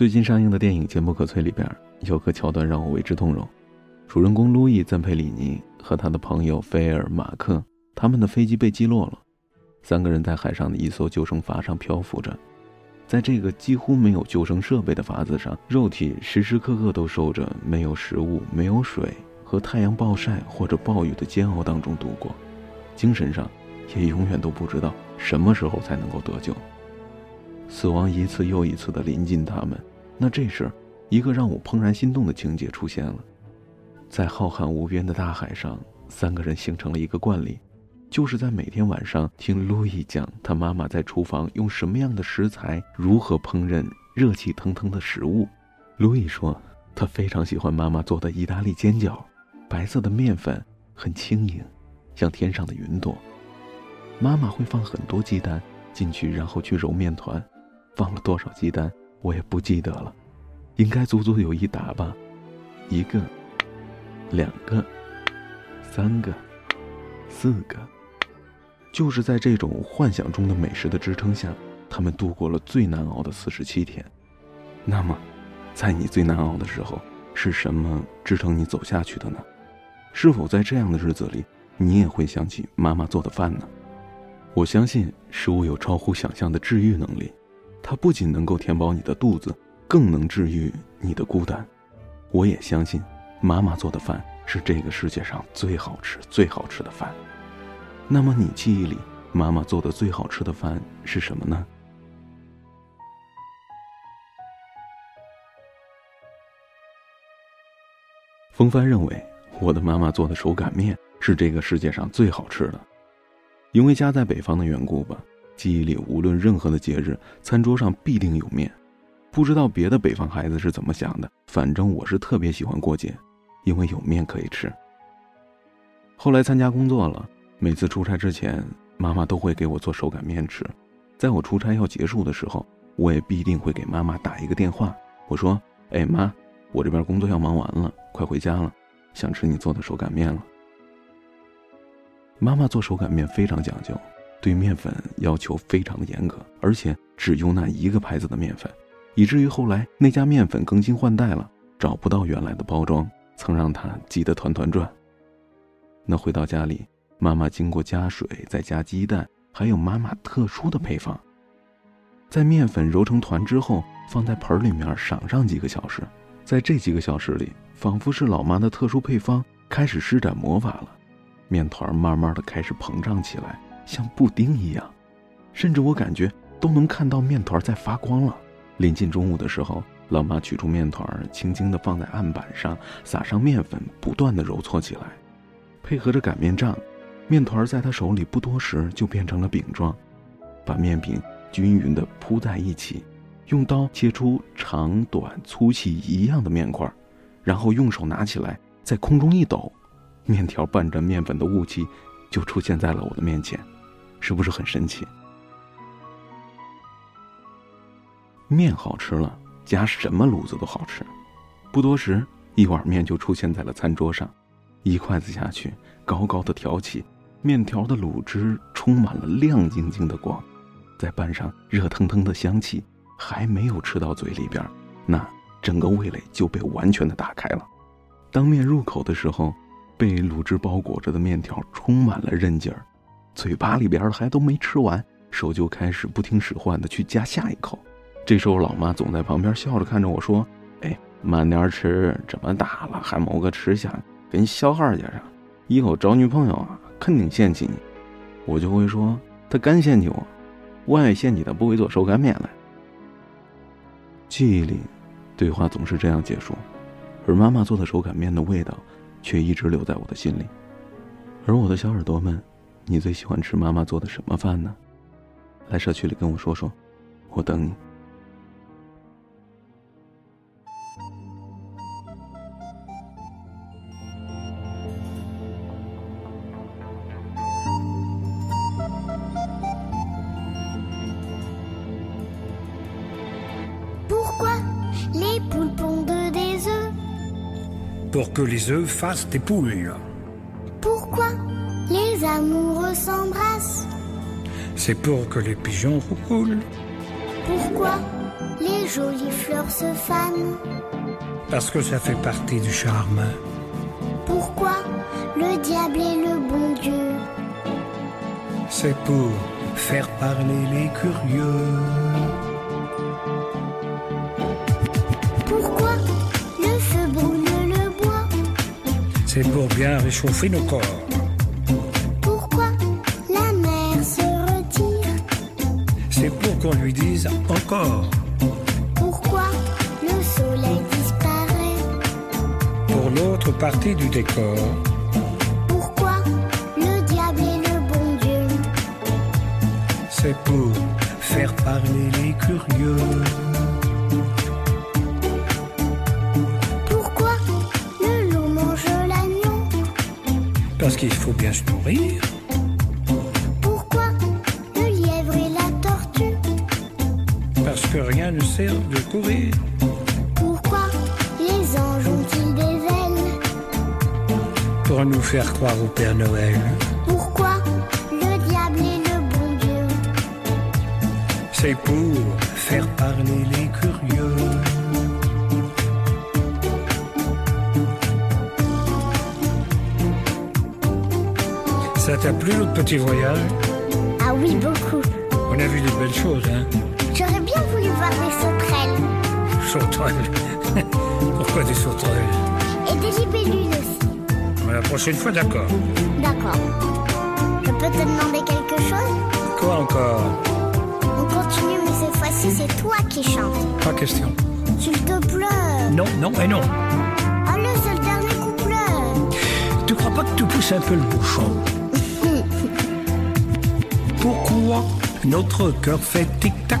最近上映的电影《坚不可摧》里边有个桥段让我为之动容，主人公路易赞佩里尼和他的朋友菲尔马克，他们的飞机被击落了，三个人在海上的一艘救生筏上漂浮着，在这个几乎没有救生设备的筏子上，肉体时时刻刻都受着没有食物、没有水和太阳暴晒或者暴雨的煎熬当中度过，精神上也永远都不知道什么时候才能够得救。死亡一次又一次的临近他们。那这时，一个让我怦然心动的情节出现了，在浩瀚无边的大海上，三个人形成了一个惯例，就是在每天晚上听路易讲他妈妈在厨房用什么样的食材，如何烹饪热气腾腾的食物。路易说，他非常喜欢妈妈做的意大利煎饺，白色的面粉很轻盈，像天上的云朵。妈妈会放很多鸡蛋进去，然后去揉面团，放了多少鸡蛋？我也不记得了，应该足足有一打吧，一个，两个，三个，四个。就是在这种幻想中的美食的支撑下，他们度过了最难熬的四十七天。那么，在你最难熬的时候，是什么支撑你走下去的呢？是否在这样的日子里，你也会想起妈妈做的饭呢？我相信食物有超乎想象的治愈能力。它不仅能够填饱你的肚子，更能治愈你的孤单。我也相信，妈妈做的饭是这个世界上最好吃、最好吃的饭。那么，你记忆里妈妈做的最好吃的饭是什么呢？风帆认为，我的妈妈做的手擀面是这个世界上最好吃的，因为家在北方的缘故吧。记忆里，无论任何的节日，餐桌上必定有面。不知道别的北方孩子是怎么想的，反正我是特别喜欢过节，因为有面可以吃。后来参加工作了，每次出差之前，妈妈都会给我做手擀面吃。在我出差要结束的时候，我也必定会给妈妈打一个电话，我说：“哎妈，我这边工作要忙完了，快回家了，想吃你做的手擀面了。”妈妈做手擀面非常讲究。对面粉要求非常的严格，而且只用那一个牌子的面粉，以至于后来那家面粉更新换代了，找不到原来的包装，曾让他急得团团转。那回到家里，妈妈经过加水，再加鸡蛋，还有妈妈特殊的配方，在面粉揉成团之后，放在盆里面赏上几个小时，在这几个小时里，仿佛是老妈的特殊配方开始施展魔法了，面团慢慢的开始膨胀起来。像布丁一样，甚至我感觉都能看到面团在发光了。临近中午的时候，老妈取出面团，轻轻地放在案板上，撒上面粉，不断地揉搓起来，配合着擀面杖，面团在她手里不多时就变成了饼状。把面饼均匀地铺在一起，用刀切出长短粗细一样的面块，然后用手拿起来，在空中一抖，面条伴着面粉的雾气，就出现在了我的面前。是不是很神奇？面好吃了，加什么卤子都好吃。不多时，一碗面就出现在了餐桌上，一筷子下去，高高的挑起，面条的卤汁充满了亮晶晶的光，再拌上热腾腾的香气，还没有吃到嘴里边，那整个味蕾就被完全的打开了。当面入口的时候，被卤汁包裹着的面条充满了韧劲儿。嘴巴里边还都没吃完，手就开始不听使唤的去夹下一口。这时候，老妈总在旁边笑着看着我说：“哎，慢点吃，这么大了还某个吃相，跟小孩一样，以后找女朋友啊，肯定嫌弃你。”我就会说：“他敢嫌弃我，我还嫌弃他不会做手擀面来。”记忆里，对话总是这样结束，而妈妈做的手擀面的味道，却一直留在我的心里。而我的小耳朵们。你最喜欢吃妈妈做的什么饭呢？来社区里跟我说说，我等你。Pourquoi les poules pondent des œufs Pour que les œufs fassent des poules. Amoureux s'embrassent. C'est pour que les pigeons roulent. Pourquoi les jolies fleurs se fanent? Parce que ça fait partie du charme. Pourquoi le diable est le bon Dieu? C'est pour faire parler les curieux. Pourquoi le feu brûle le bois? C'est pour bien réchauffer nos corps. Qu'on lui dise encore. Pourquoi le soleil disparaît? Pour l'autre partie du décor. Pourquoi le diable est le bon Dieu? C'est pour faire parler les curieux. Pourquoi le loup mange l'agneau? Parce qu'il faut bien se nourrir. Que rien ne sert de courir. Pourquoi les anges ont-ils des ailes Pour nous faire croire au Père Noël. Pourquoi le diable est le bon Dieu C'est pour faire parler les curieux. Ça t'a plu notre petit voyage? Ah oui, beaucoup. On a vu des belles choses, hein? Sauterelles. Pourquoi des sauterelles et des libellules aussi. La prochaine fois, d'accord. D'accord. Je peux te demander quelque chose Quoi encore On continue, mais cette fois-ci, c'est toi qui chantes. Pas question. S'il te plaît. Non, non et non. Allez, c'est le dernier couplet. Tu crois pas que tu pousses un peu le bouchon Pourquoi notre cœur fait tic-tac